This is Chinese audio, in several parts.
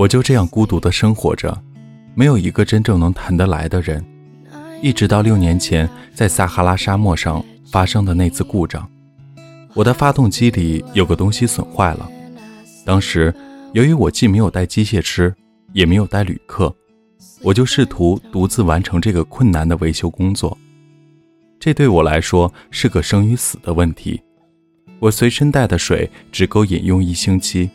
我就这样孤独的生活着，没有一个真正能谈得来的人。一直到六年前在撒哈拉沙漠上发生的那次故障，我的发动机里有个东西损坏了。当时由于我既没有带机械师，也没有带旅客，我就试图独自完成这个困难的维修工作。这对我来说是个生与死的问题。我随身带的水只够饮用一星期。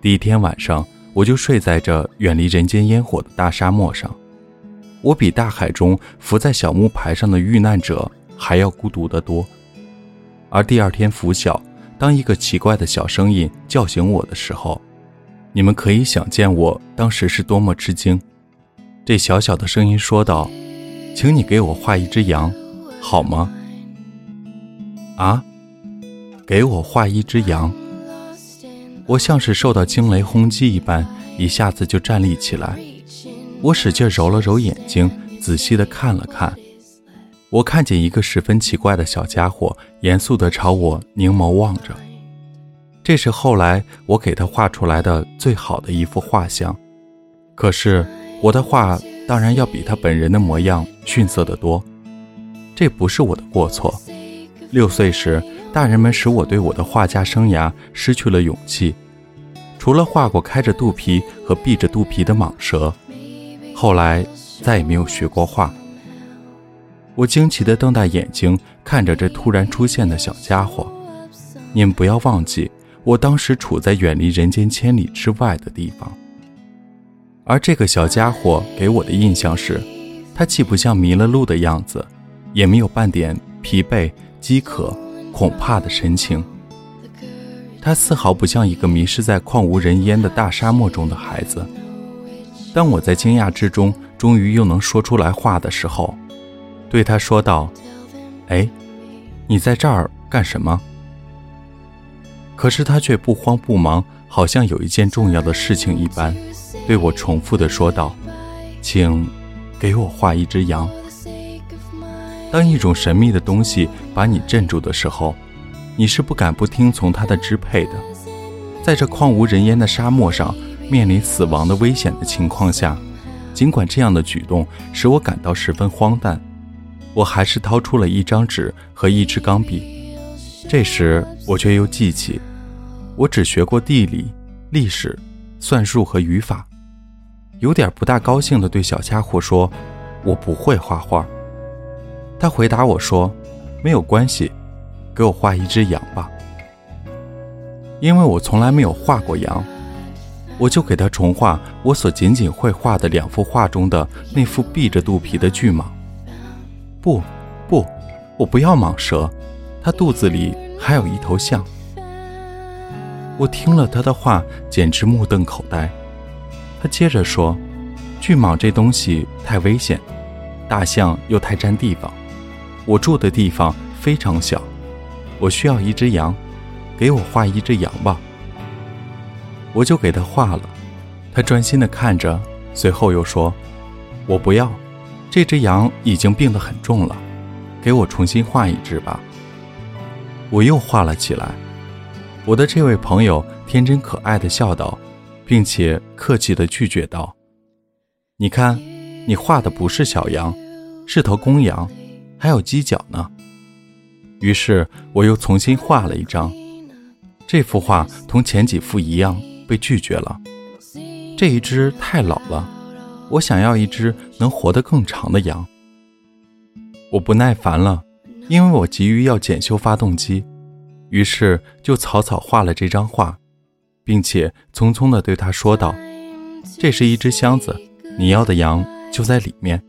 第一天晚上。我就睡在这远离人间烟火的大沙漠上，我比大海中浮在小木牌上的遇难者还要孤独得多。而第二天拂晓，当一个奇怪的小声音叫醒我的时候，你们可以想见我当时是多么吃惊。这小小的声音说道：“请你给我画一只羊，好吗？”啊，给我画一只羊。我像是受到惊雷轰击一般，一下子就站立起来。我使劲揉了揉眼睛，仔细的看了看。我看见一个十分奇怪的小家伙，严肃的朝我凝眸望着。这是后来我给他画出来的最好的一幅画像。可是我的画当然要比他本人的模样逊色得多。这不是我的过错。六岁时。大人们使我对我的画家生涯失去了勇气，除了画过开着肚皮和闭着肚皮的蟒蛇，后来再也没有学过画。我惊奇地瞪大眼睛看着这突然出现的小家伙。你们不要忘记，我当时处在远离人间千里之外的地方。而这个小家伙给我的印象是，他既不像迷了路的样子，也没有半点疲惫、饥渴。恐怕的神情，他丝毫不像一个迷失在旷无人烟的大沙漠中的孩子。当我在惊讶之中，终于又能说出来话的时候，对他说道：“哎，你在这儿干什么？”可是他却不慌不忙，好像有一件重要的事情一般，对我重复的说道：“请给我画一只羊。”当一种神秘的东西把你镇住的时候，你是不敢不听从它的支配的。在这旷无人烟的沙漠上，面临死亡的危险的情况下，尽管这样的举动使我感到十分荒诞，我还是掏出了一张纸和一支钢笔。这时，我却又记起，我只学过地理、历史、算术和语法，有点不大高兴地对小家伙说：“我不会画画。”他回答我说：“没有关系，给我画一只羊吧。”因为我从来没有画过羊，我就给他重画我所仅仅会画的两幅画中的那幅闭着肚皮的巨蟒。不，不，我不要蟒蛇，它肚子里还有一头象。我听了他的话，简直目瞪口呆。他接着说：“巨蟒这东西太危险，大象又太占地方。”我住的地方非常小，我需要一只羊，给我画一只羊吧。我就给他画了，他专心的看着，随后又说：“我不要，这只羊已经病得很重了，给我重新画一只吧。”我又画了起来。我的这位朋友天真可爱的笑道，并且客气的拒绝道：“你看，你画的不是小羊，是头公羊。”还有犄角呢。于是我又重新画了一张，这幅画同前几幅一样被拒绝了。这一只太老了，我想要一只能活得更长的羊。我不耐烦了，因为我急于要检修发动机，于是就草草画了这张画，并且匆匆地对他说道：“这是一只箱子，你要的羊就在里面。”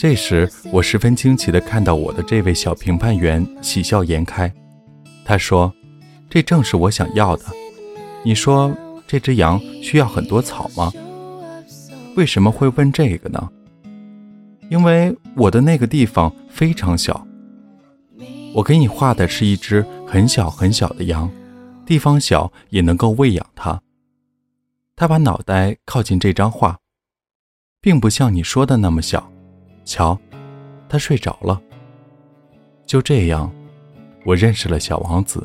这时我十分惊奇的看到我的这位小评判员喜笑颜开他说这正是我想要的。你说这只羊需要很多草吗？为什么会问这个呢？因为我的那个地方非常小。我给你画的是一只很小很小的羊地方小也能够喂养它。他把脑袋靠近这张画并不像你说的那么小。瞧他睡着了。就这样我认识了小王子。